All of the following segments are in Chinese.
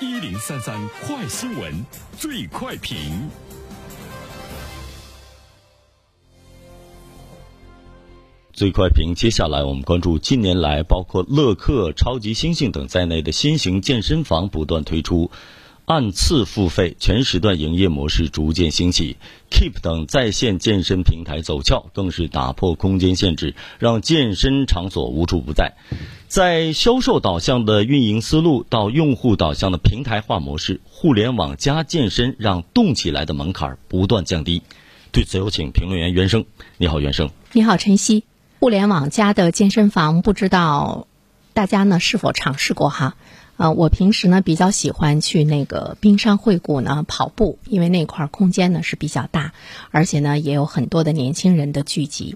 一零三三快新闻，最快评。最快评，接下来我们关注近年来包括乐客、超级星星等在内的新型健身房不断推出，按次付费全时段营业模式逐渐兴起，Keep 等在线健身平台走俏，更是打破空间限制，让健身场所无处不在。在销售导向的运营思路到用户导向的平台化模式，互联网加健身让动起来的门槛不断降低。对此，有请评论员袁生。你好，袁生。你好，晨曦。互联网加的健身房，不知道大家呢是否尝试过哈？呃，我平时呢比较喜欢去那个冰山会谷呢跑步，因为那块空间呢是比较大，而且呢也有很多的年轻人的聚集，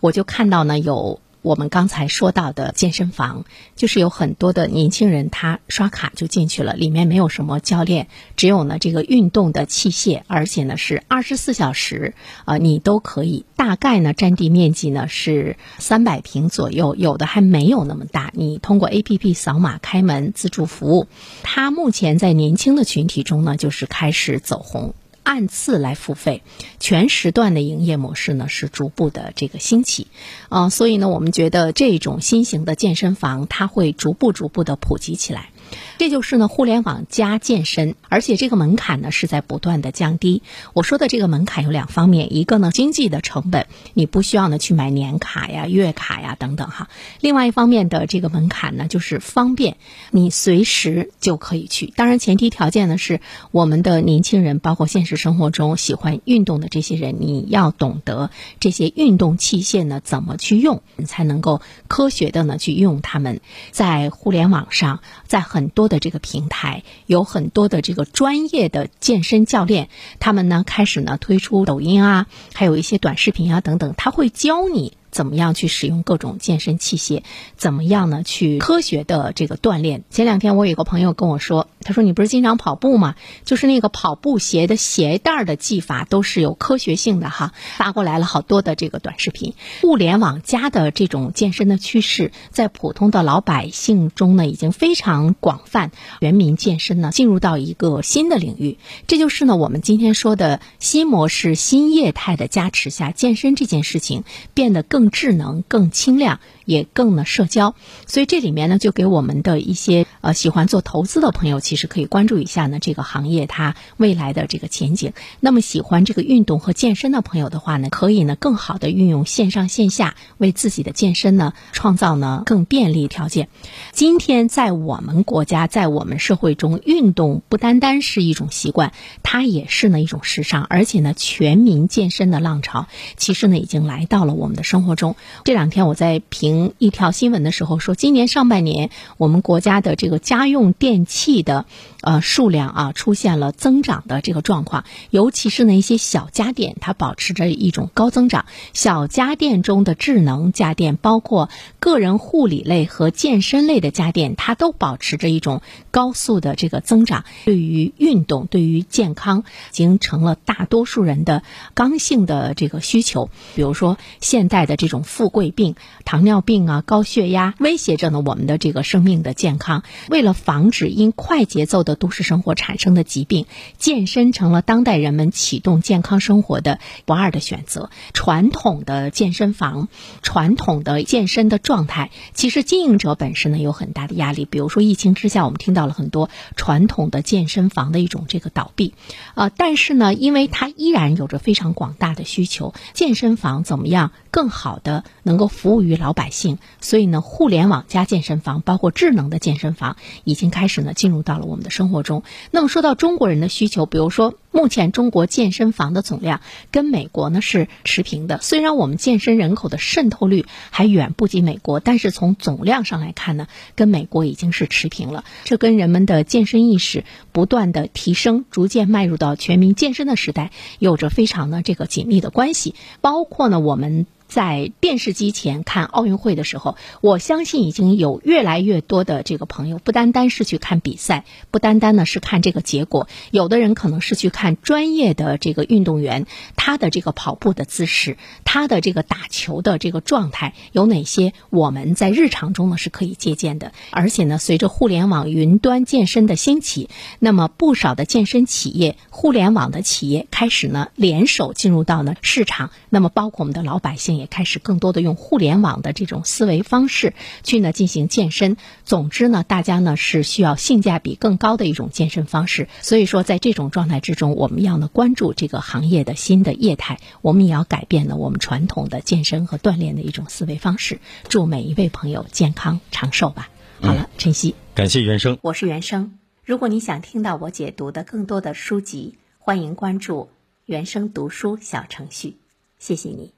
我就看到呢有。我们刚才说到的健身房，就是有很多的年轻人，他刷卡就进去了，里面没有什么教练，只有呢这个运动的器械，而且呢是二十四小时，啊，你都可以。大概呢占地面积呢是三百平左右，有的还没有那么大。你通过 A P P 扫码开门，自助服务。它目前在年轻的群体中呢，就是开始走红。按次来付费，全时段的营业模式呢是逐步的这个兴起，啊，所以呢，我们觉得这种新型的健身房它会逐步逐步的普及起来。这就是呢，互联网加健身，而且这个门槛呢是在不断的降低。我说的这个门槛有两方面，一个呢经济的成本，你不需要呢去买年卡呀、月卡呀等等哈。另外一方面的这个门槛呢就是方便，你随时就可以去。当然前提条件呢是我们的年轻人，包括现实生活中喜欢运动的这些人，你要懂得这些运动器械呢怎么去用，你才能够科学的呢去用它们。在互联网上，在很多的这个平台有很多的这个专业的健身教练，他们呢开始呢推出抖音啊，还有一些短视频啊等等，他会教你。怎么样去使用各种健身器械？怎么样呢？去科学的这个锻炼。前两天我有个朋友跟我说，他说你不是经常跑步吗？就是那个跑步鞋的鞋带的系法都是有科学性的哈。发过来了好多的这个短视频。互联网加的这种健身的趋势，在普通的老百姓中呢，已经非常广泛。全民健身呢，进入到一个新的领域。这就是呢，我们今天说的新模式、新业态的加持下，健身这件事情变得更。更智能、更轻量。也更呢社交，所以这里面呢就给我们的一些呃喜欢做投资的朋友，其实可以关注一下呢这个行业它未来的这个前景。那么喜欢这个运动和健身的朋友的话呢，可以呢更好的运用线上线下，为自己的健身呢创造呢更便利条件。今天在我们国家，在我们社会中，运动不单单是一种习惯，它也是呢一种时尚，而且呢全民健身的浪潮其实呢已经来到了我们的生活中。这两天我在评。一条新闻的时候说，今年上半年我们国家的这个家用电器的呃数量啊出现了增长的这个状况，尤其是呢一些小家电，它保持着一种高增长。小家电中的智能家电，包括个人护理类和健身类的家电，它都保持着一种高速的这个增长。对于运动，对于健康，已经成了大多数人的刚性的这个需求。比如说现代的这这种富贵病，糖尿。病啊，高血压威胁着呢我们的这个生命的健康。为了防止因快节奏的都市生活产生的疾病，健身成了当代人们启动健康生活的不二的选择。传统的健身房，传统的健身的状态，其实经营者本身呢有很大的压力。比如说疫情之下，我们听到了很多传统的健身房的一种这个倒闭。呃，但是呢，因为它依然有着非常广大的需求，健身房怎么样更好好的能够服务于老百姓？所以呢，互联网加健身房，包括智能的健身房，已经开始呢进入到了我们的生活中。那么说到中国人的需求，比如说，目前中国健身房的总量跟美国呢是持平的。虽然我们健身人口的渗透率还远不及美国，但是从总量上来看呢，跟美国已经是持平了。这跟人们的健身意识不断的提升，逐渐迈入到全民健身的时代，有着非常的这个紧密的关系。包括呢，我们。在电视机前看奥运会的时候，我相信已经有越来越多的这个朋友，不单单是去看比赛，不单单呢是看这个结果，有的人可能是去看专业的这个运动员他的这个跑步的姿势，他的这个打球的这个状态有哪些，我们在日常中呢是可以借鉴的。而且呢，随着互联网云端健身的兴起，那么不少的健身企业、互联网的企业开始呢联手进入到呢市场，那么包括我们的老百姓也。也开始更多的用互联网的这种思维方式去呢进行健身。总之呢，大家呢是需要性价比更高的一种健身方式。所以说，在这种状态之中，我们要呢关注这个行业的新的业态，我们也要改变呢我们传统的健身和锻炼的一种思维方式。祝每一位朋友健康长寿吧。好了，晨曦，感谢原生，我是原生。如果你想听到我解读的更多的书籍，欢迎关注原生读书小程序。谢谢你。